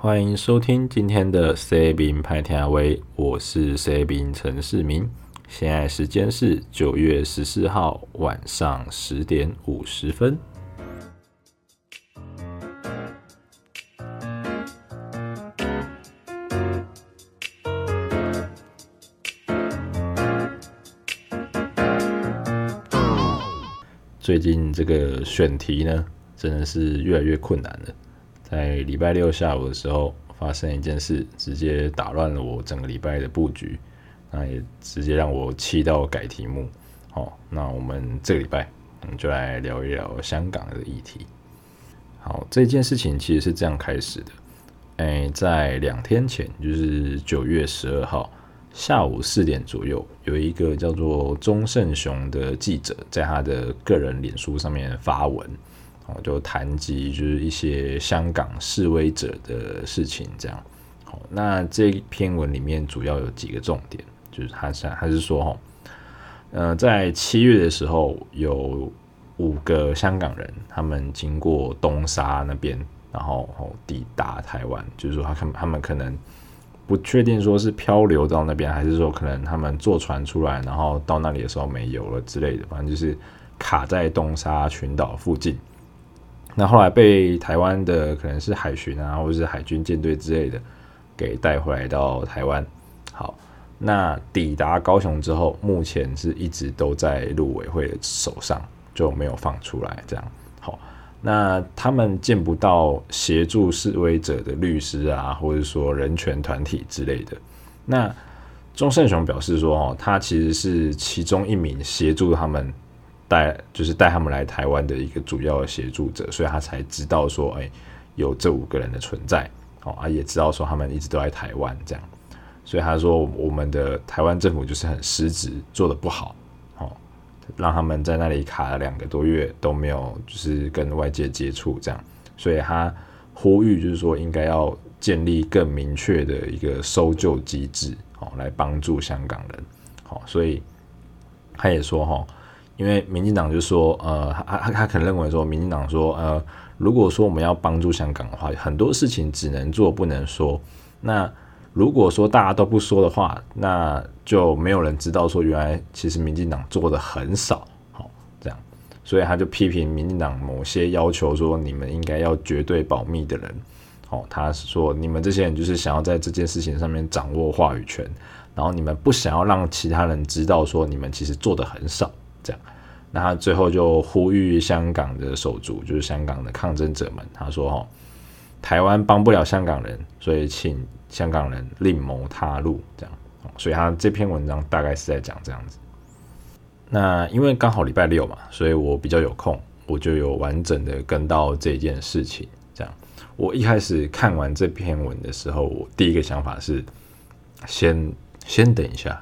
欢迎收听今天的 C 兵派天威，我是 C 兵陈世明。现在时间是九月十四号晚上十点五十分。最近这个选题呢，真的是越来越困难了。在礼拜六下午的时候，发生一件事，直接打乱了我整个礼拜的布局，那也直接让我气到改题目。好，那我们这个礼拜，我们就来聊一聊香港的议题。好，这件事情其实是这样开始的。哎，在两天前，就是九月十二号。下午四点左右，有一个叫做钟胜雄的记者在他的个人脸书上面发文，哦，就谈及就是一些香港示威者的事情，这样。好，那这篇文里面主要有几个重点，就是他是他是说，哈，呃，在七月的时候，有五个香港人，他们经过东沙那边，然后抵达台湾，就是说他他他们可能。不确定说是漂流到那边，还是说可能他们坐船出来，然后到那里的时候没油了之类的，反正就是卡在东沙群岛附近。那后来被台湾的可能是海巡啊，或者是海军舰队之类的给带回来到台湾。好，那抵达高雄之后，目前是一直都在陆委会的手上，就没有放出来这样。好。那他们见不到协助示威者的律师啊，或者说人权团体之类的。那钟胜雄表示说，哦，他其实是其中一名协助他们带，就是带他们来台湾的一个主要的协助者，所以他才知道说，哎，有这五个人的存在，哦，啊，也知道说他们一直都在台湾这样，所以他说我们的台湾政府就是很失职，做得不好。哦让他们在那里卡了两个多月都没有，就是跟外界接触这样，所以他呼吁就是说应该要建立更明确的一个搜救机制，哦，来帮助香港人，好，所以他也说哈，因为民进党就说，呃，他他他可能认为说，民进党说，呃，如果说我们要帮助香港的话，很多事情只能做不能说，那。如果说大家都不说的话，那就没有人知道说原来其实民进党做的很少，好这样，所以他就批评民进党某些要求说你们应该要绝对保密的人，哦，他说你们这些人就是想要在这件事情上面掌握话语权，然后你们不想要让其他人知道说你们其实做的很少，这样，那他最后就呼吁香港的手足，就是香港的抗争者们，他说哦，台湾帮不了香港人，所以请。香港人另谋他路，这样，所以他这篇文章大概是在讲这样子。那因为刚好礼拜六嘛，所以我比较有空，我就有完整的跟到这件事情。这样，我一开始看完这篇文的时候，我第一个想法是，先先等一下，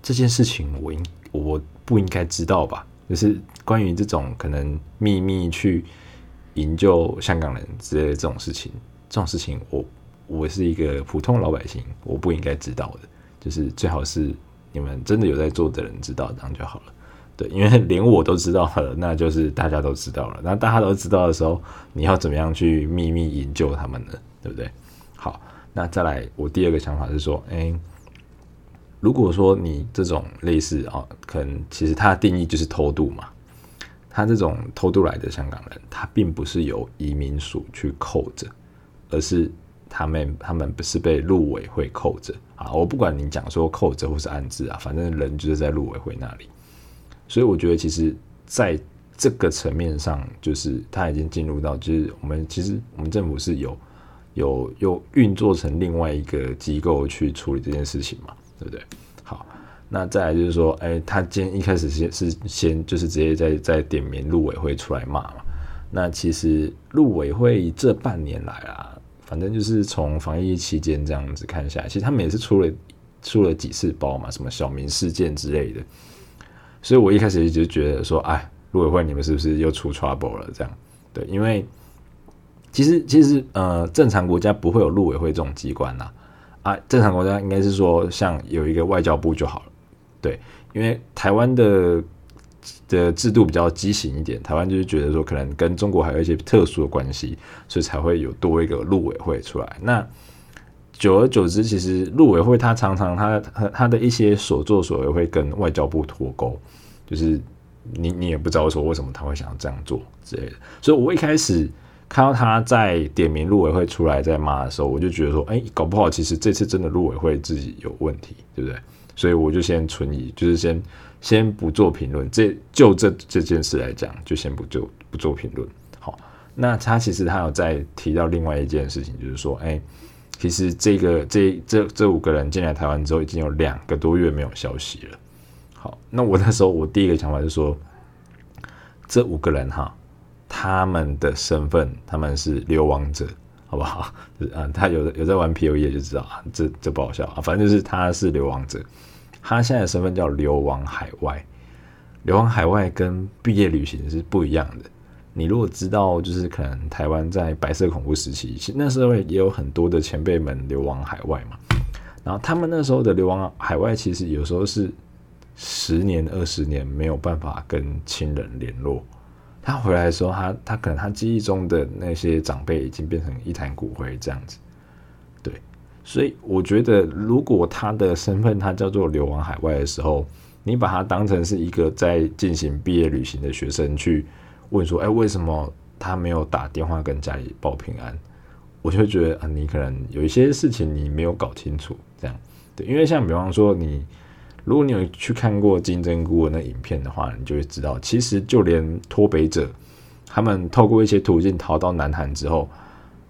这件事情我应我不应该知道吧？就是关于这种可能秘密去营救香港人之类的这种事情，这种事情我。我是一个普通老百姓，我不应该知道的，就是最好是你们真的有在做的人知道，这样就好了。对，因为连我都知道了，那就是大家都知道了。那大家都知道的时候，你要怎么样去秘密营救他们呢？对不对？好，那再来，我第二个想法是说，哎，如果说你这种类似啊，可能其实它的定义就是偷渡嘛，他这种偷渡来的香港人，他并不是由移民署去扣着，而是。他们他们不是被陆委会扣着啊！我不管你讲说扣着或是安置啊，反正人就是在陆委会那里。所以我觉得，其实在这个层面上，就是他已经进入到，就是我们其实我们政府是有有有运作成另外一个机构去处理这件事情嘛，对不对？好，那再来就是说，哎，他今天一开始先是先就是直接在在点名陆委会出来骂嘛。那其实陆委会这半年来啊。反正就是从防疫期间这样子看下来，其实他们也是出了出了几次包嘛，什么小民事件之类的。所以我一开始就觉得说，哎，陆委会你们是不是又出 trouble 了？这样对，因为其实其实呃，正常国家不会有陆委会这种机关呐。啊正常国家应该是说像有一个外交部就好了。对，因为台湾的的制度比较畸形一点，台湾就是觉得说可能跟中国还有一些特殊的关系，所以才会有多一个陆委会出来。那久而久之，其实陆委会他常常他他的一些所作所为会跟外交部脱钩，就是你你也不知道说为什么他会想要这样做之类的。所以我一开始看到他在点名陆委会出来在骂的时候，我就觉得说，哎，搞不好其实这次真的陆委会自己有问题，对不对？所以我就先存疑，就是先先不做评论。这就这这件事来讲，就先不做不做评论。好，那他其实他有在提到另外一件事情，就是说，哎，其实这个这这这五个人进来台湾之后，已经有两个多月没有消息了。好，那我那时候我第一个想法就是说，这五个人哈，他们的身份他们是流亡者。好不好？就是啊，他有有在玩 POE 就知道啊，这这不好笑啊。反正就是他是流亡者，他现在的身份叫流亡海外。流亡海外跟毕业旅行是不一样的。你如果知道，就是可能台湾在白色恐怖时期，其实那时候也有很多的前辈们流亡海外嘛。然后他们那时候的流亡海外，其实有时候是十年、二十年没有办法跟亲人联络。他回来的时候，他他可能他记忆中的那些长辈已经变成一坛骨灰这样子，对，所以我觉得如果他的身份他叫做流亡海外的时候，你把他当成是一个在进行毕业旅行的学生去问说，哎，为什么他没有打电话跟家里报平安？我就会觉得啊，你可能有一些事情你没有搞清楚，这样，对，因为像比方说你。如果你有去看过金针菇的那影片的话，你就会知道，其实就连脱北者，他们透过一些途径逃到南韩之后，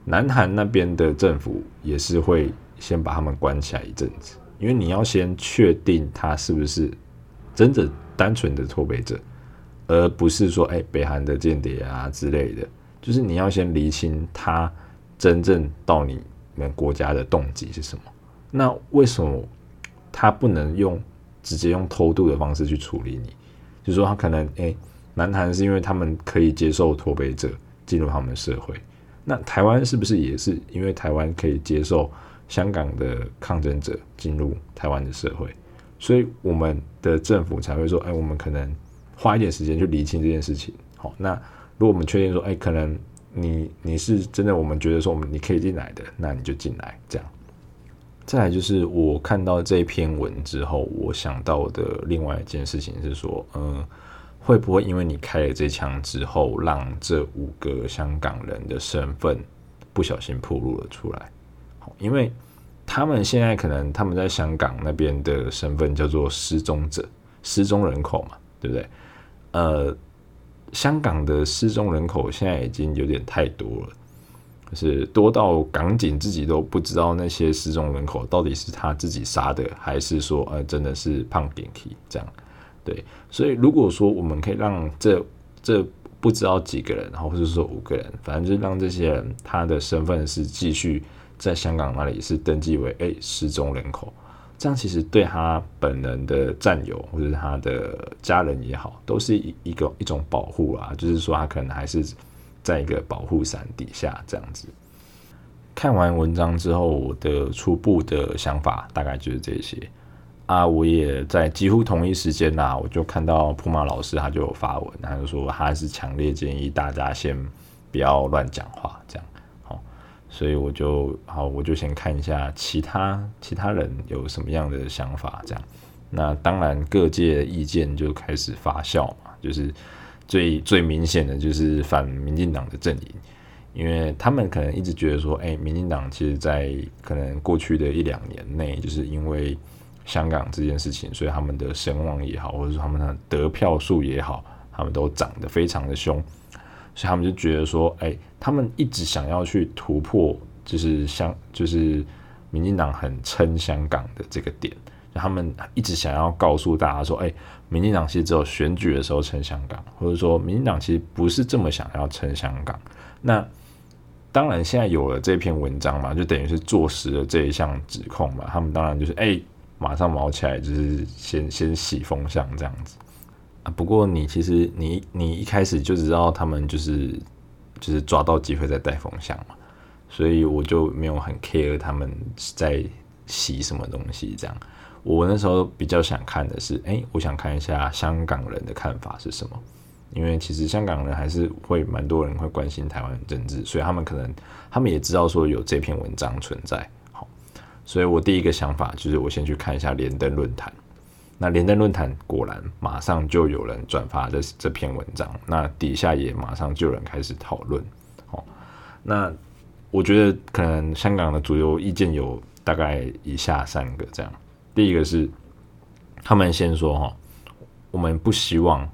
南韩那边的政府也是会先把他们关起来一阵子，因为你要先确定他是不是真的单纯的脱北者，而不是说哎北韩的间谍啊之类的，就是你要先厘清他真正到你们国家的动机是什么。那为什么他不能用？直接用偷渡的方式去处理你，就说他可能诶、南韩是因为他们可以接受脱北者进入他们的社会，那台湾是不是也是因为台湾可以接受香港的抗争者进入台湾的社会，所以我们的政府才会说，哎、我们可能花一点时间去厘清这件事情。好，那如果我们确定说，哎、可能你你是真的，我们觉得说我们你可以进来的，那你就进来这样。再来就是我看到这篇文之后，我想到的另外一件事情是说，嗯，会不会因为你开了这枪之后，让这五个香港人的身份不小心暴露了出来？因为他们现在可能他们在香港那边的身份叫做失踪者、失踪人口嘛，对不对？呃，香港的失踪人口现在已经有点太多了。就是多到港警自己都不知道那些失踪人口到底是他自己杀的，还是说呃真的是胖点体这样？对，所以如果说我们可以让这这不知道几个人，然后或者说五个人，反正就是让这些人他的身份是继续在香港那里是登记为诶失踪人口，这样其实对他本人的战友或者他的家人也好，都是一一个一种保护啊，就是说他可能还是。在一个保护伞底下，这样子。看完文章之后，我的初步的想法大概就是这些啊。我也在几乎同一时间呐、我就看到普马老师他就有发文，他就说他是强烈建议大家先不要乱讲话，这样好。所以我就好，我就先看一下其他其他人有什么样的想法，这样。那当然各界意见就开始发酵嘛，就是。最最明显的就是反民进党的阵营，因为他们可能一直觉得说，哎，民进党其实，在可能过去的一两年内，就是因为香港这件事情，所以他们的声望也好，或者说他们的得票数也好，他们都涨得非常的凶，所以他们就觉得说，哎，他们一直想要去突破，就是香，就是民进党很撑香港的这个点。他们一直想要告诉大家说：“哎，民进党其实只有选举的时候撑香港，或者说民进党其实不是这么想要撑香港。”那当然，现在有了这篇文章嘛，就等于是坐实了这一项指控嘛。他们当然就是哎，马上毛起来，就是先先洗风向这样子啊。不过你其实你你一开始就知道他们就是就是抓到机会在带风向嘛，所以我就没有很 care 他们在洗什么东西这样。我那时候比较想看的是，哎，我想看一下香港人的看法是什么，因为其实香港人还是会蛮多人会关心台湾政治，所以他们可能他们也知道说有这篇文章存在，好，所以我第一个想法就是我先去看一下连登论坛。那连登论坛果然马上就有人转发这这篇文章，那底下也马上就有人开始讨论。好，那我觉得可能香港的主流意见有大概以下三个这样。第一个是他们先说哈，我们不希望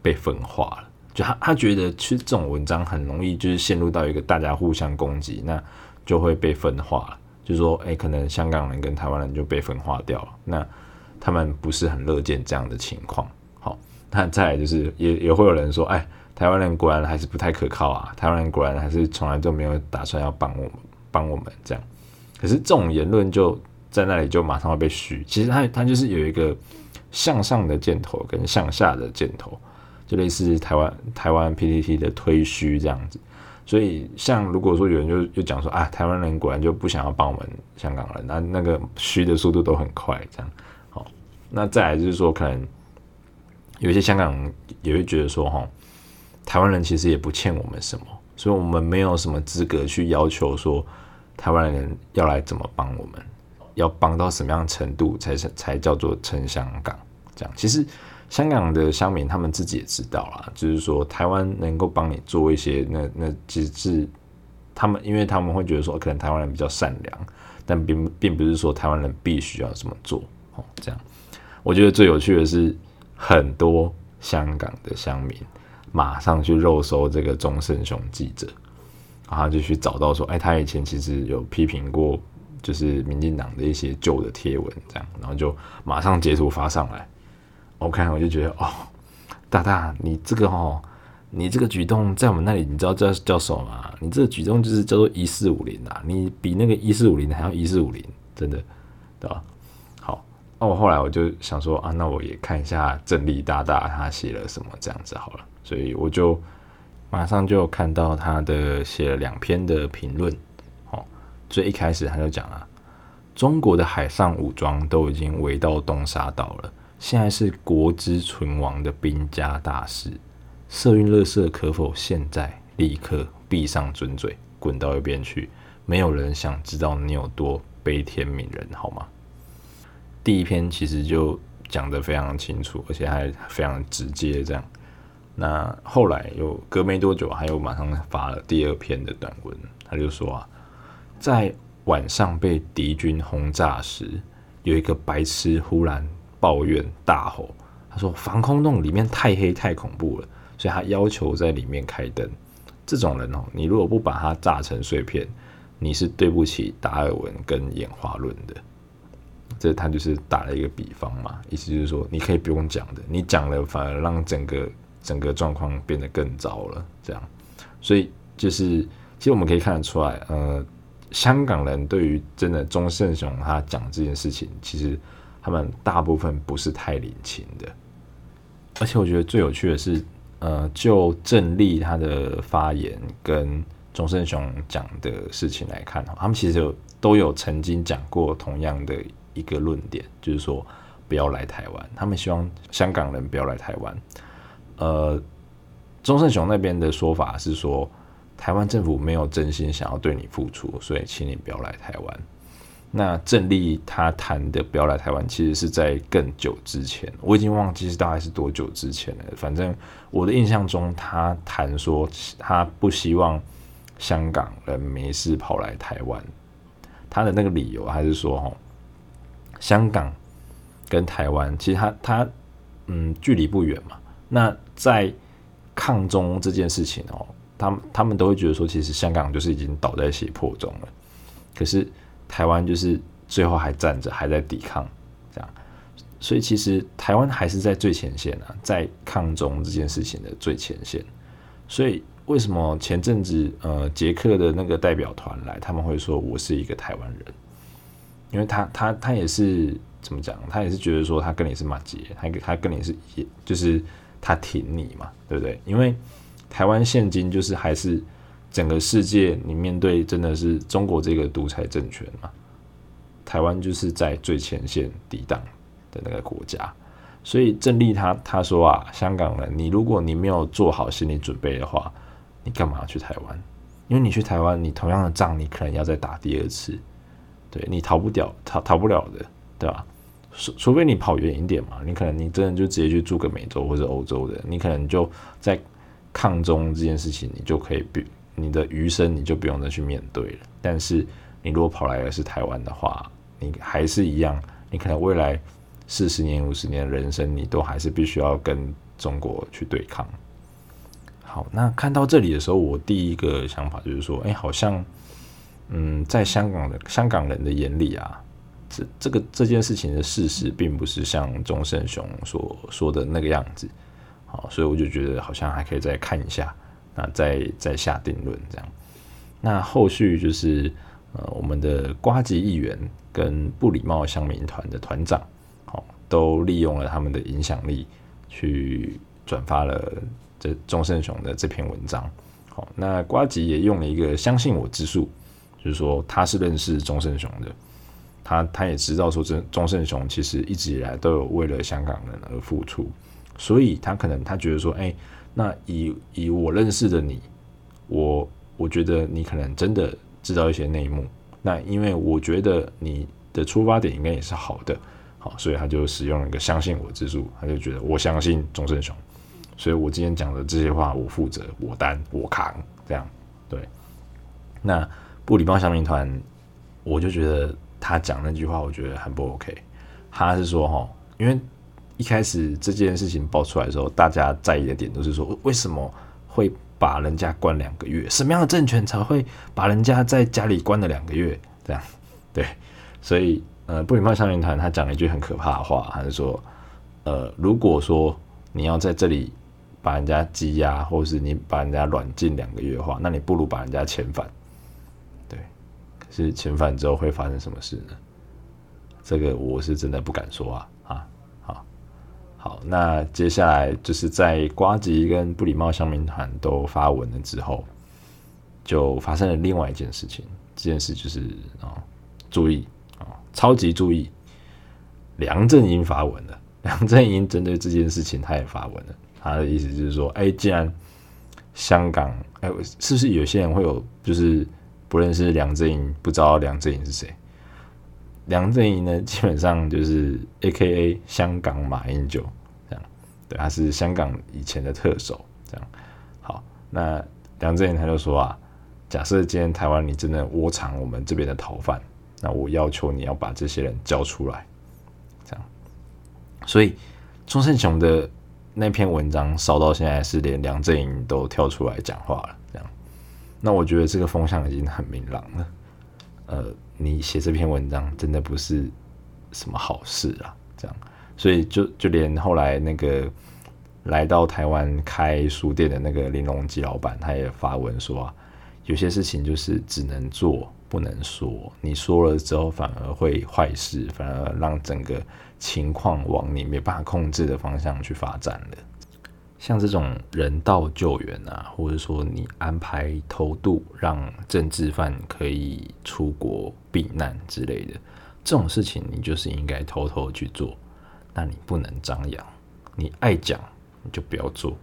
被分化了，就他他觉得其实这种文章很容易就是陷入到一个大家互相攻击，那就会被分化了。就是说，哎，可能香港人跟台湾人就被分化掉了。那他们不是很乐见这样的情况。好，那再来就是也也会有人说，哎，台湾人果然还是不太可靠啊，台湾人果然还是从来都没有打算要帮我们帮我们这样。可是这种言论就在那里就马上会被虚。其实它它就是有一个向上的箭头跟向下的箭头，就类似台湾台湾 PTT 的推虚这样子。所以像如果说有人就就讲说啊，台湾人果然就不想要帮我们香港人，那那个虚的速度都很快这样。好那再来就是说，可能有一些香港人也会觉得说，哈，台湾人其实也不欠我们什么，所以我们没有什么资格去要求说，台湾人要来怎么帮我们，要帮到什么样程度才是才叫做撑香港这样。其实香港的乡民他们自己也知道啦，就是说台湾能够帮你做一些，那那只是他们，因为他们会觉得说，可能台湾人比较善良，但并并不是说台湾人必须要这么做，哦，这样。我觉得最有趣的是，很多香港的乡民马上去肉搜这个钟胜雄记者，然后就去找到说，哎，他以前其实有批评过，就是民进党的一些旧的贴文，这样，然后就马上截图发上来。我看我就觉得，哦，大大，你这个哦，你这个举动在我们那里，你知道叫叫什么吗？你这个举动就是叫做一四五零啊，你比那个一四五零还要一四五零，真的，对吧？好那我后来我就想说啊，那我也看一下正力大大他写了什么这样子好了，所以我就马上就看到他的写了两篇的评论，最一开始他就讲了，中国的海上武装都已经围到东沙岛了，现在是国之存亡的兵家大事，社运垃圾可否现在立刻闭上嘴嘴，滚到一边去？没有人想知道你有多悲天悯人，好吗？第一篇其实就讲得非常清楚，而且还非常直接。这样，那后来又隔没多久，还有马上发了第二篇的短文。他就说啊，在晚上被敌军轰炸时，有一个白痴忽然抱怨大吼，他说防空洞里面太黑太恐怖了，所以他要求在里面开灯。这种人哦，你如果不把他炸成碎片，你是对不起达尔文跟演化论的。这他就是打了一个比方嘛，意思就是说，你可以不用讲的，你讲了反而让整个整个状况变得更糟了，这样。所以就是，其实我们可以看得出来，呃，香港人对于真的钟圣雄他讲这件事情，其实他们大部分不是太领情的。而且我觉得最有趣的是，呃，就郑丽他的发言跟钟圣雄讲的事情来看，他们其实有都有曾经讲过同样的。一个论点就是说，不要来台湾。他们希望香港人不要来台湾。呃，钟圣雄那边的说法是说，台湾政府没有真心想要对你付出，所以请你不要来台湾。那郑丽他谈的不要来台湾，其实是在更久之前，我已经忘记是大概是多久之前了。反正我的印象中，他谈说他不希望香港人没事跑来台湾。他的那个理由还是说，哦。香港跟台湾其实它它嗯距离不远嘛。那在抗中这件事情哦，他们他们都会觉得说，其实香港就是已经倒在血泊中了。可是台湾就是最后还站着，还在抵抗这样。所以其实台湾还是在最前线啊，在抗中这件事情的最前线。所以为什么前阵子呃捷克的那个代表团来，他们会说我是一个台湾人？因为他他他也是怎么讲？他也是觉得说他跟你是马杰，他他跟你是就是他挺你嘛，对不对？因为台湾现今就是还是整个世界你面对真的是中国这个独裁政权嘛，台湾就是在最前线抵挡的那个国家。所以郑丽他他说啊，香港人，你如果你没有做好心理准备的话，你干嘛去台湾？因为你去台湾，你同样的仗，你可能要再打第二次，对，你逃不掉，逃逃不了的，对吧？除除非你跑远一点嘛，你可能你真的就直接去住个美洲或者欧洲的，你可能就在抗中这件事情，你就可以比你的余生你就不用再去面对了。但是你如果跑来的是台湾的话，你还是一样，你可能未来四十年、五十年的人生，你都还是必须要跟中国去对抗。好，那看到这里的时候，我第一个想法就是说，哎，好像，嗯，在香港的香港人的眼里啊。这这个这件事情的事实，并不是像钟胜雄所说的那个样子，好，所以我就觉得好像还可以再看一下，那再再下定论这样。那后续就是呃，我们的瓜吉议员跟不礼貌乡民团的团长，好，都利用了他们的影响力去转发了这钟胜雄的这篇文章。好，那瓜吉也用了一个相信我之术，就是说他是认识钟胜雄的。他他也知道说，这钟胜雄其实一直以来都有为了香港人而付出，所以他可能他觉得说，哎，那以以我认识的你，我我觉得你可能真的知道一些内幕。那因为我觉得你的出发点应该也是好的，好，所以他就使用了一个相信我之术，他就觉得我相信钟胜雄，所以我今天讲的这些话我负责，我担我扛，这样对。那不礼貌乡民团，我就觉得。他讲那句话，我觉得很不 OK。他是说，哈，因为一开始这件事情爆出来的时候，大家在意的点都是说，为什么会把人家关两个月？什么样的政权才会把人家在家里关了两个月？这样，对。所以，呃，不礼貌乡民团他讲了一句很可怕的话，他是说，呃，如果说你要在这里把人家羁押，或是你把人家软禁两个月的话，那你不如把人家遣返。对，可是遣返之后会发生什么事呢？这个我是真的不敢说啊！好，那接下来就是在瓜吉跟不礼貌乡民团都发文了之后，就发生了另外一件事情。这件事就是啊，注意啊，超级注意！梁振英发文了。梁振英针对这件事情，他也发文了。他的意思就是说，哎，既然香港，哎，是不是有些人会有就是？不认识梁振英，不知道梁振英是谁。梁振英呢，基本上就是 A.K.A. 香港马英九这样，对，他是香港以前的特首这样。好，那梁振英他就说啊，假设今天台湾你真的窝藏我们这边的逃犯，那我要求你要把这些人交出来，这样。所以钟胜雄的那篇文章烧到现在，是连梁振英都跳出来讲话了，这样。那我觉得这个风向已经很明朗了，呃，你写这篇文章真的不是什么好事啊，这样，所以就就连后来那个来到台湾开书店的那个林荣基老板，他也发文说啊，有些事情就是只能做不能说，你说了之后反而会坏事，反而让整个情况往你没办法控制的方向去发展了。像这种人道救援啊，或者说你安排偷渡，让政治犯可以出国避难之类的这种事情，你就是应该偷偷去做。那你不能张扬，你爱讲你就不要做。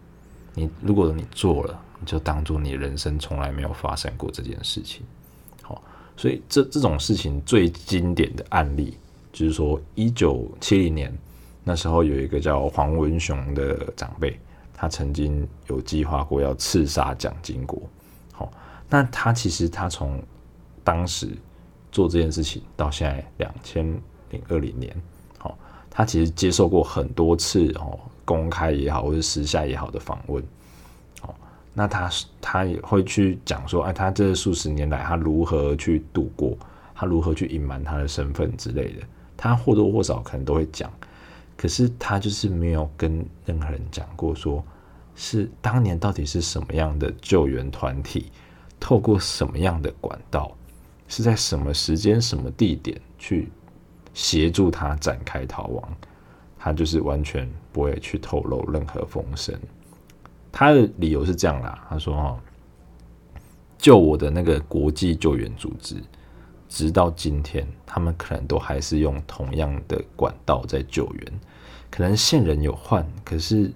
你如果你做了，你就当做你人生从来没有发生过这件事情。好，所以这这种事情最经典的案例，就是说一九七零年那时候有一个叫黄文雄的长辈。他曾经有计划过要刺杀蒋经国，好，那他其实他从当时做这件事情到现在两千零二零年，好，他其实接受过很多次哦，公开也好或者私下也好的访问，哦，那他他也会去讲说，哎，他这数十年来他如何去度过，他如何去隐瞒他的身份之类的，他或多或少可能都会讲，可是他就是没有跟任何人讲过说。是当年到底是什么样的救援团体，透过什么样的管道，是在什么时间、什么地点去协助他展开逃亡？他就是完全不会去透露任何风声。他的理由是这样啦，他说：“哈，救我的那个国际救援组织，直到今天，他们可能都还是用同样的管道在救援。可能线人有换，可是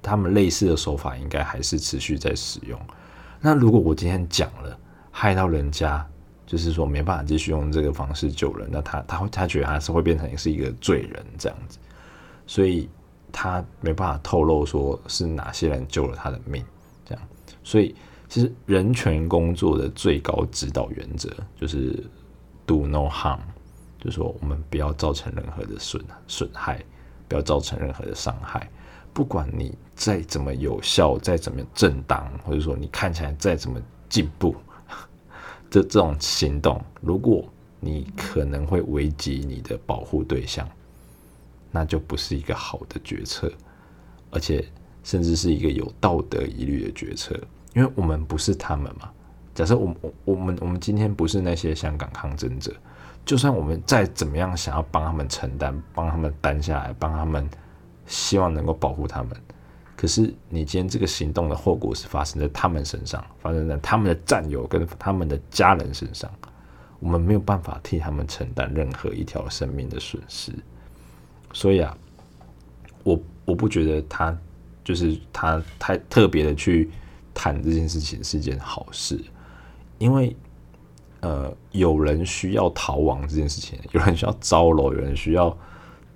他们类似的手法应该还是持续在使用。那如果我今天讲了，害到人家，就是说没办法继续用这个方式救人，那他他会他觉得他是会变成是一个罪人这样子，所以他没办法透露说是哪些人救了他的命，这样。所以其实人权工作的最高指导原则就是 do no harm，就是说我们不要造成任何的损损害，不要造成任何的伤害。不管你再怎么有效，再怎么正当，或者说你看起来再怎么进步，这这种行动，如果你可能会危及你的保护对象，那就不是一个好的决策，而且甚至是一个有道德疑虑的决策，因为我们不是他们嘛。假设我们我们我们今天不是那些香港抗争者，就算我们再怎么样想要帮他们承担，帮他们担下来，帮他们。希望能够保护他们，可是你今天这个行动的后果是发生在他们身上，发生在他们的战友跟他们的家人身上，我们没有办法替他们承担任何一条生命的损失。所以啊，我我不觉得他就是他太特别的去谈这件事情是件好事，因为呃，有人需要逃亡这件事情，有人需要招楼，有人需要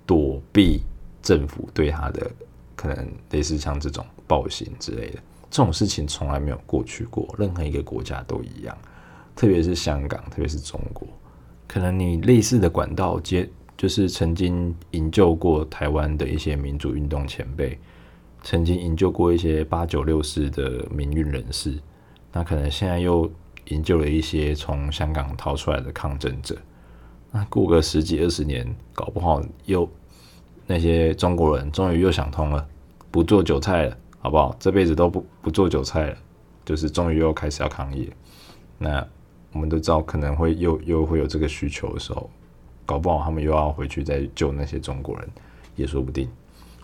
躲避。政府对他的可能类似像这种暴行之类的这种事情从来没有过去过，任何一个国家都一样，特别是香港，特别是中国，可能你类似的管道接就是曾经营救过台湾的一些民主运动前辈，曾经营救过一些八九六四的民运人士，那可能现在又营救了一些从香港逃出来的抗争者，那过个十几二十年，搞不好又。那些中国人终于又想通了，不做韭菜了，好不好？这辈子都不不做韭菜了，就是终于又开始要抗议。那我们都知道，可能会又又会有这个需求的时候，搞不好他们又要回去再救那些中国人，也说不定。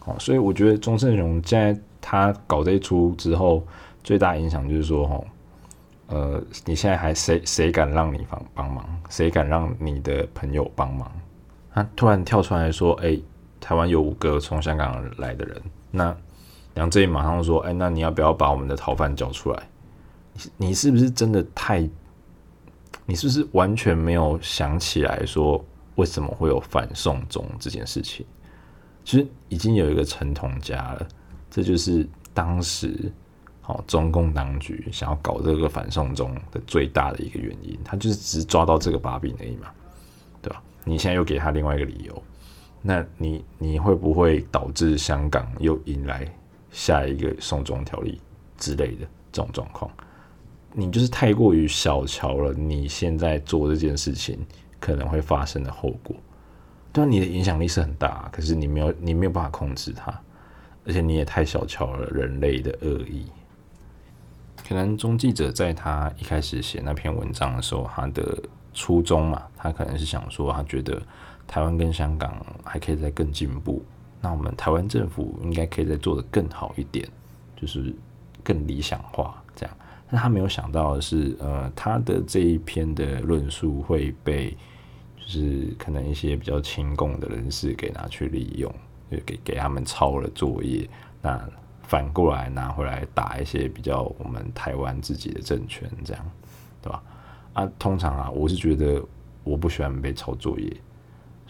哦，所以我觉得钟胜雄现在他搞这一出之后，最大影响就是说，哦，呃，你现在还谁谁敢让你帮帮忙？谁敢让你的朋友帮忙？他突然跳出来说，哎、台湾有五个从香港来的人，那梁振英马上说：“哎，那你要不要把我们的逃犯交出来？你你是不是真的太？你是不是完全没有想起来说为什么会有反送中这件事情？其实已经有一个陈同佳了，这就是当时好中共当局想要搞这个反送中的最大的一个原因，他就是只抓到这个把柄而已嘛，对吧？你现在又给他另外一个理由。”那你你会不会导致香港又迎来下一个送中条例之类的这种状况？你就是太过于小瞧了你现在做这件事情可能会发生的后果。对啊，你的影响力是很大，可是你没有你没有办法控制它，而且你也太小瞧了人类的恶意。可能钟记者在他一开始写那篇文章的时候，他的初衷嘛，他可能是想说，他觉得。台湾跟香港还可以再更进步，那我们台湾政府应该可以再做得更好一点，就是更理想化这样。但他没有想到的是，呃，他的这一篇的论述会被就是可能一些比较亲共的人士给拿去利用，给给他们抄了作业，那反过来拿回来打一些比较我们台湾自己的政权，这样对吧？啊，通常啊，我是觉得我不喜欢被抄作业。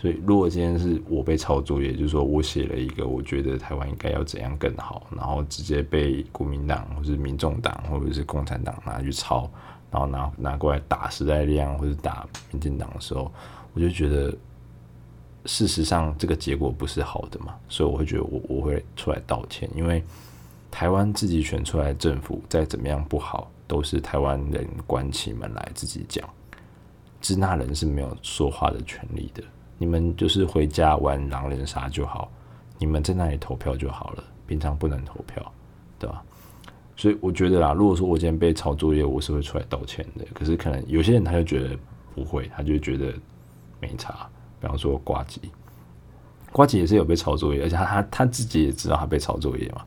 所以，如果今天是我被抄作业，就是说我写了一个，我觉得台湾应该要怎样更好，然后直接被国民党或是民众党或者是共产党拿去抄，然后拿拿过来打时代力量或者打民进党的时候，我就觉得事实上这个结果不是好的嘛，所以我会觉得我我会出来道歉，因为台湾自己选出来的政府再怎么样不好，都是台湾人关起门来自己讲，支那人是没有说话的权利的。你们就是回家玩狼人杀就好，你们在那里投票就好了，平常不能投票，对吧？所以我觉得啦，如果说我今天被抄作业，我是会出来道歉的。可是可能有些人他就觉得不会，他就觉得没差。比方说呱吉，呱吉也是有被抄作业，而且他他他自己也知道他被抄作业嘛，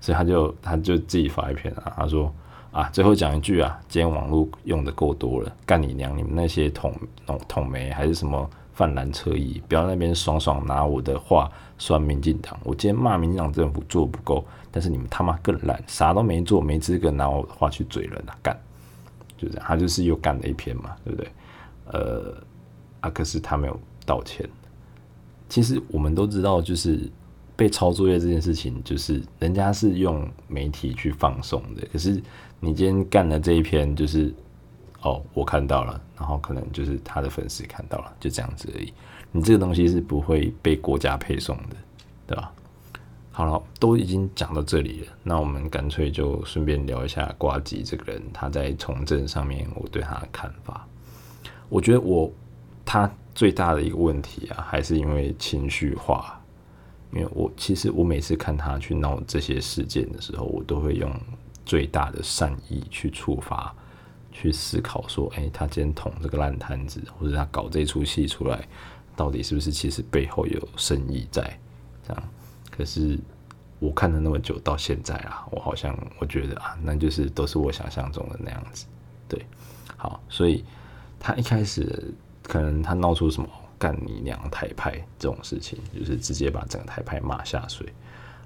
所以他就他就自己发一篇啊，他说啊，最后讲一句啊，今天网络用的够多了，干你娘！你们那些统统统媒还是什么泛蓝侧翼，不要那边爽爽拿我的话酸民进党。我今天骂民进党政府做不够，但是你们他妈更烂，啥都没做，没资格拿我的话去嘴人啊！干，就这样，他就是又干了一篇嘛，对不对？呃，啊，可是他没有道歉。其实我们都知道，就是。被抄作业这件事情，就是人家是用媒体去放送的，可是你今天干的这一篇，就是哦，我看到了，然后可能就是他的粉丝看到了，就这样子而已。你这个东西是不会被国家配送的，对吧？好了，都已经讲到这里了，那我们干脆就顺便聊一下瓜吉这个人，他在从政上面我对他的看法。我觉得我他最大的一个问题啊，还是因为情绪化。因为我其实我每次看他去闹这些事件的时候，我都会用最大的善意去触发，去思考说，哎，他今天捅这个烂摊子，或者他搞这出戏出来，到底是不是其实背后有深意在？这样。可是我看了那么久，到现在啊，我好像我觉得啊，那就是都是我想象中的那样子。对，好，所以他一开始可能他闹出什么？干你娘台派这种事情，就是直接把整个台派骂下水。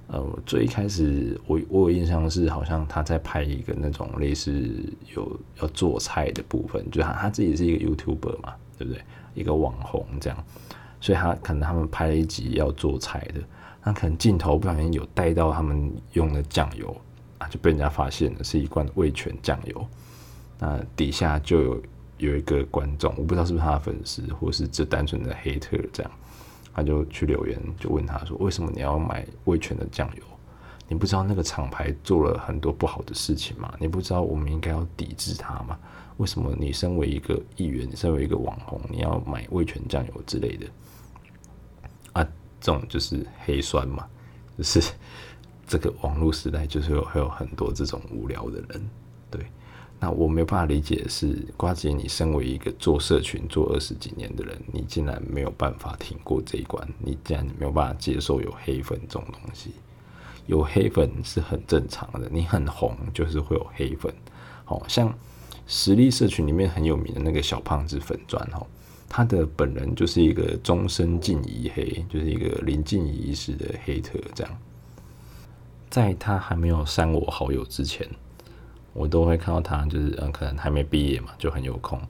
呃，最一开始我我有印象是，好像他在拍一个那种类似有要做菜的部分，就他他自己是一个 YouTuber 嘛，对不对？一个网红这样，所以他可能他们拍了一集要做菜的，那可能镜头不小心有带到他们用的酱油啊，就被人家发现了是一罐味全酱油，那底下就有。有一个观众，我不知道是不是他的粉丝，或是这单纯的黑特这样，他就去留言，就问他说：“为什么你要买味全的酱油？你不知道那个厂牌做了很多不好的事情吗？你不知道我们应该要抵制它吗？为什么你身为一个议员，你身为一个网红，你要买味全酱油之类的？啊，这种就是黑酸嘛，就是 这个网络时代就是有会有很多这种无聊的人，对。”那我没有办法理解的是，瓜姐，你身为一个做社群做二十几年的人，你竟然没有办法挺过这一关，你竟然没有办法接受有黑粉这种东西。有黑粉是很正常的，你很红就是会有黑粉。好像实力社群里面很有名的那个小胖子粉专哦，他的本人就是一个终身禁疑黑，就是一个临近仪式的黑特这样。在他还没有删我好友之前。我都会看到他，就是嗯，可能还没毕业嘛，就很有空。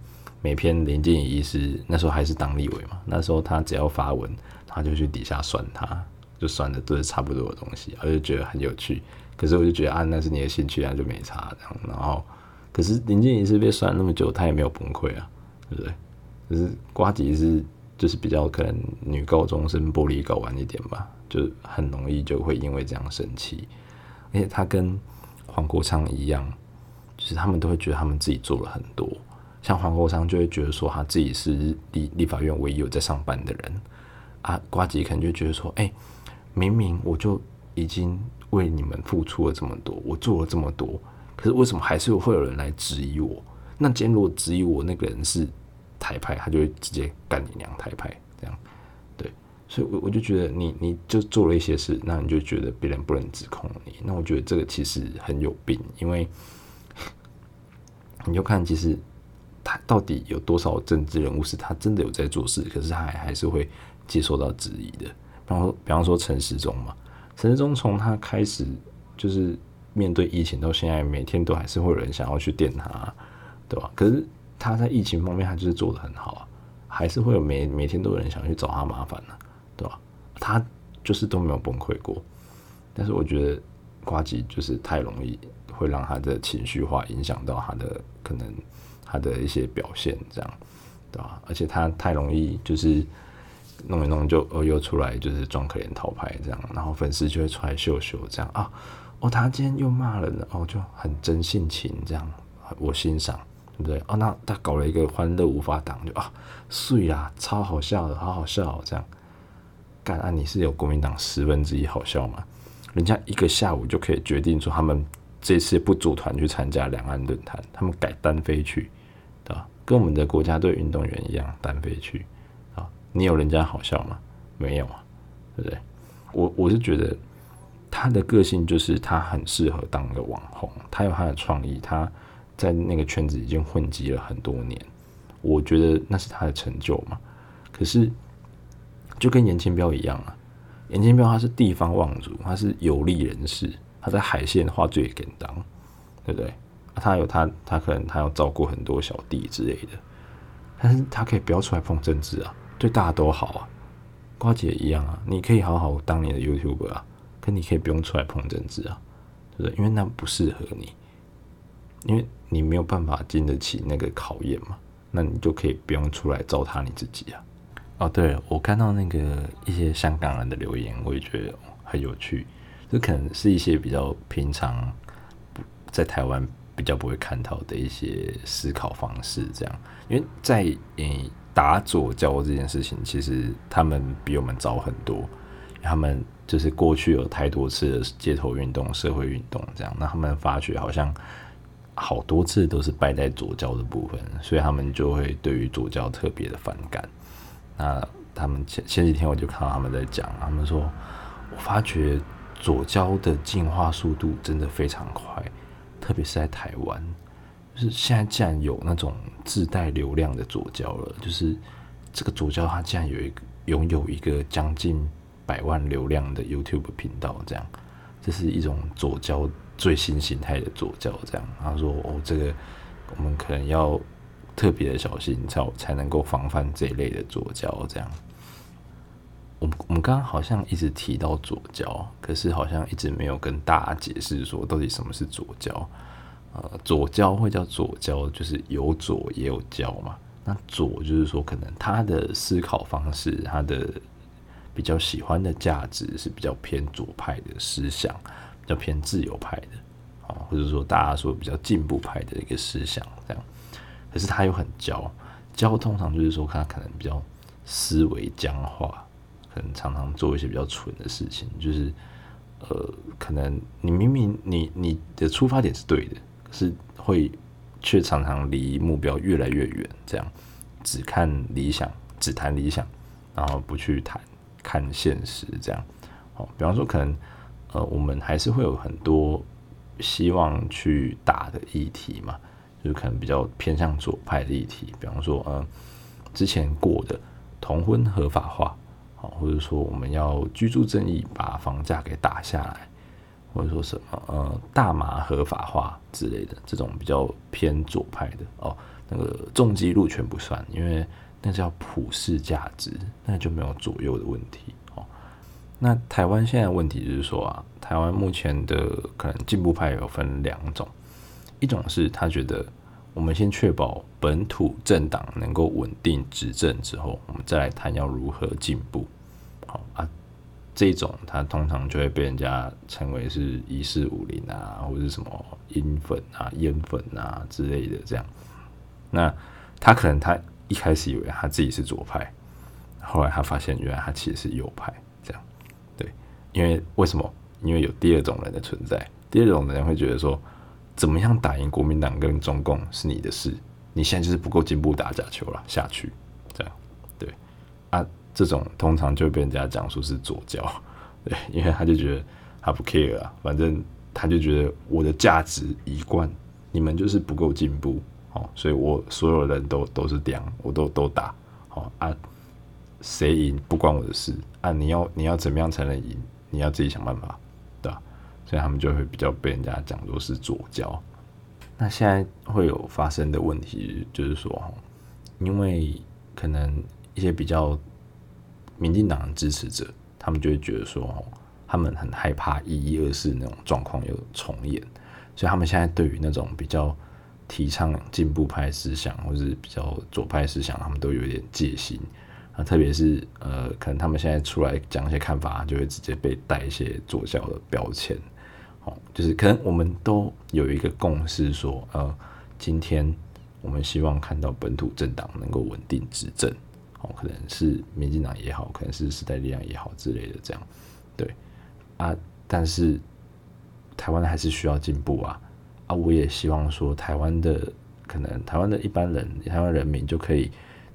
每篇林静仪是那时候还是当立委嘛，那时候他只要发文，他就去底下酸他，就酸的都是差不多的东西，我就觉得很有趣。可是我就觉得啊，那是你的兴趣啊，就没差这样。然后，可是林静仪是被酸那么久，他也没有崩溃啊，对不对？可是瓜吉是就是比较可能女高中生玻璃搞完一点吧，就很容易就会因为这样生气，而且他跟黄国昌一样。就是他们都会觉得他们自己做了很多，像黄国昌就会觉得说他自己是立立法院唯一有在上班的人啊，瓜吉可能就觉得说，哎、明明我就已经为你们付出了这么多，我做了这么多，可是为什么还是会有人来质疑我？那今天如果质疑我那个人是台派，他就会直接干你娘台派这样，对，所以我我就觉得你你就做了一些事，那你就觉得别人不能指控你，那我觉得这个其实很有病，因为。你就看，其实他到底有多少政治人物是他真的有在做事，可是他还还是会接受到质疑的。比方说，比方说陈时中嘛，陈时中从他开始就是面对疫情到现在，每天都还是会有人想要去电他，对吧？可是他在疫情方面，他就是做得很好，还是会有每每天都有人想去找他麻烦呢，对吧？他就是都没有崩溃过。但是我觉得瓜吉就是太容易。会让他的情绪化影响到他的可能他的一些表现，这样对吧？而且他太容易就是弄一弄就哦又出来就是装可怜讨拍这样，然后粉丝就会出来秀秀这样啊哦他今天又骂人了哦就很真性情这样，我欣赏对不对？哦那他搞了一个欢乐无法挡就啊碎啦超好笑的好好笑哦这样，干啊你是有国民党十分之一好笑吗？人家一个下午就可以决定说他们。这次不组团去参加两岸论坛，他们改单飞去，对吧？跟我们的国家队运动员一样单飞去啊！你有人家好笑吗？没有啊，对不对？我我是觉得他的个性就是他很适合当个网红，他有他的创意，他在那个圈子已经混迹了很多年，我觉得那是他的成就嘛。可是就跟严清标一样啊，严清标他是地方望族，他是有利人士，他在海线画最简当，对不对？他有他，他可能他要照顾很多小弟之类的，但是他可以不要出来碰政治啊，对大家都好啊。瓜姐一样啊，你可以好好当你的 YouTuber 啊。可你可以不用出来碰政治啊，对不对？因为那不适合你，因为你没有办法经得起那个考验嘛。那你就可以不用出来糟蹋你自己啊。哦，对，我看到那个一些香港人的留言，我也觉得很有趣。这可能是一些比较平常在台湾比较不会看到的一些思考方式，这样。因为在诶打左胶这件事情，其实他们比我们早很多，他们。就是过去有太多次的街头运动、社会运动这样，那他们发觉好像好多次都是败在左教的部分，所以他们就会对于左教特别的反感。那他们前前几天我就看到他们在讲，他们说，我发觉左胶的进化速度真的非常快，特别是在台湾，就是现在竟然有那种自带流量的左胶了，就是这个左胶它竟然有一个拥有一个将近。百万流量的 YouTube 频道，这样，这是一种左胶最新形态的左胶，这样。他说：“哦，这个我们可能要特别的小心，才才能够防范这一类的左胶。”这样。我们我们刚刚好像一直提到左胶，可是好像一直没有跟大家解释说到底什么是左胶。呃，左胶会叫左胶，就是有左也有胶嘛。那左就是说，可能他的思考方式，他的。比较喜欢的价值是比较偏左派的思想，比较偏自由派的，啊，或者说大家说比较进步派的一个思想这样。可是他又很胶，胶通常就是说他可能比较思维僵化，可能常常做一些比较蠢的事情，就是呃，可能你明明你你的出发点是对的，可是会却常常离目标越来越远，这样只看理想，只谈理想，然后不去谈。看现实这样，哦，比方说可能，呃，我们还是会有很多希望去打的议题嘛，就是可能比较偏向左派的议题，比方说，呃，之前过的同婚合法化，哦，或者说我们要居住正义把房价给打下来，或者说什么，呃，大麻合法化之类的，这种比较偏左派的，哦，那个重机路权不算，因为。那叫普世价值，那就没有左右的问题哦。那台湾现在问题就是说啊，台湾目前的可能进步派有分两种，一种是他觉得我们先确保本土政党能够稳定执政之后，我们再来谈要如何进步。好啊，这种他通常就会被人家称为是一四五零啊，或者是什么阴粉啊、烟粉啊之类的这样。那他可能他。一开始以为他自己是左派，后来他发现原来他其实是右派，这样，对，因为为什么？因为有第二种人的存在，第二种人会觉得说，怎么样打赢国民党跟中共是你的事，你现在就是不够进步打假球了，下去，这样，对，啊，这种通常就被人家讲说是左教，对，因为他就觉得他不 care 啊，反正他就觉得我的价值一贯，你们就是不够进步。哦，所以我所有人都都是这样，我都都打，好啊，谁赢不关我的事啊，你要你要怎么样才能赢？你要自己想办法，所以他们就会比较被人家讲作是左教。那现在会有发生的问题就是说，因为可能一些比较民进党的支持者，他们就会觉得说，他们很害怕一一二四那种状况又重演，所以他们现在对于那种比较。提倡进步派思想，或是比较左派思想，他们都有点戒心啊。特别是呃，可能他们现在出来讲一些看法，就会直接被带一些左教的标签。就是可能我们都有一个共识，说呃，今天我们希望看到本土政党能够稳定执政。哦，可能是民进党也好，可能是时代力量也好之类的这样。对啊，但是台湾还是需要进步啊。啊，我也希望说，台湾的可能台湾的一般人，台湾人民就可以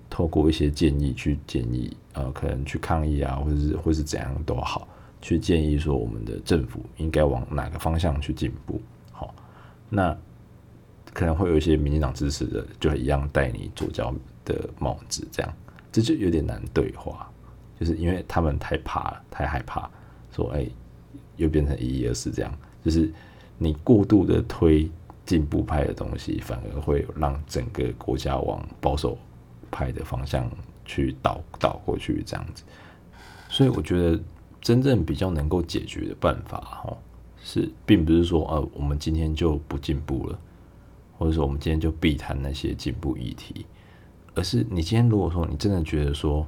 透过一些建议去建议，呃，可能去抗议啊，或者是或是怎样都好，去建议说我们的政府应该往哪个方向去进步。好，那可能会有一些民进党支持的，就一样戴你左脚的帽子，这样这就有点难对话，就是因为他们太怕了，太害怕，说哎、又变成一一二四这样，就是你过度的推进步派的东西，反而会让整个国家往保守派的方向去倒倒过去，这样子。所以我觉得真正比较能够解决的办法，哈，是并不是说，呃，我们今天就不进步了，或者说我们今天就避谈那些进步议题，而是你今天如果说你真的觉得说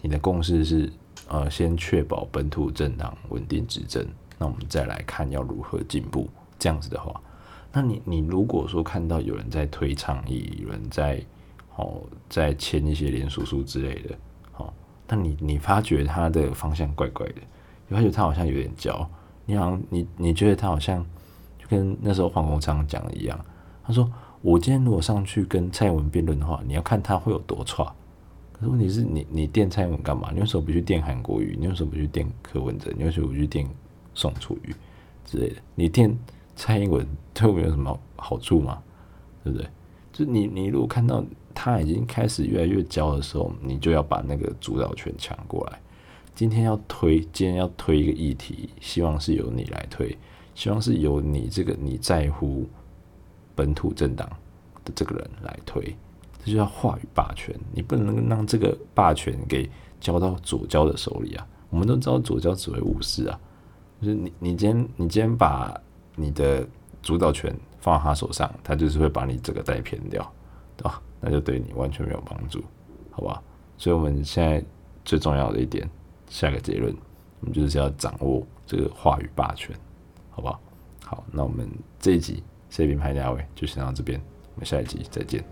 你的共识是，呃，先确保本土政党稳定执政，那我们再来看要如何进步，这样子的话。那你你如果说看到有人在推倡议，有人在哦在签一些联署书之类的，那你你发觉他的方向怪怪的，你发觉他好像有点焦，你好像你你觉得他好像就跟那时候黄国昌讲的一样，他说我今天如果上去跟蔡英文辩论的话，你要看他会有多差。可是问题是你你电蔡英文干嘛？你为什么不去电韩国瑜？你为什么不去电柯文哲？你为什么不去电宋楚瑜之类的？你电？蔡英文对我们有什么好处吗？对不对？就你，你如果看到他已经开始越来越焦的时候，你就要把那个主导权抢过来。今天要推，今天要推一个议题，希望是由你来推，希望是由你这个你在乎本土政党的这个人来推，这就叫话语霸权。你不能让这个霸权给交到左交的手里啊！我们都知道左交只会误事啊，就是你，你今天，你今天把。你的主导权放在他手上，他就是会把你这个带偏掉，对吧？那就对你完全没有帮助，好吧？所以我们现在最重要的一点，下个结论，我们就是要掌握这个话语霸权，好不好？好，那我们这一集 C 品牌价位就先到这边，我们下一集再见。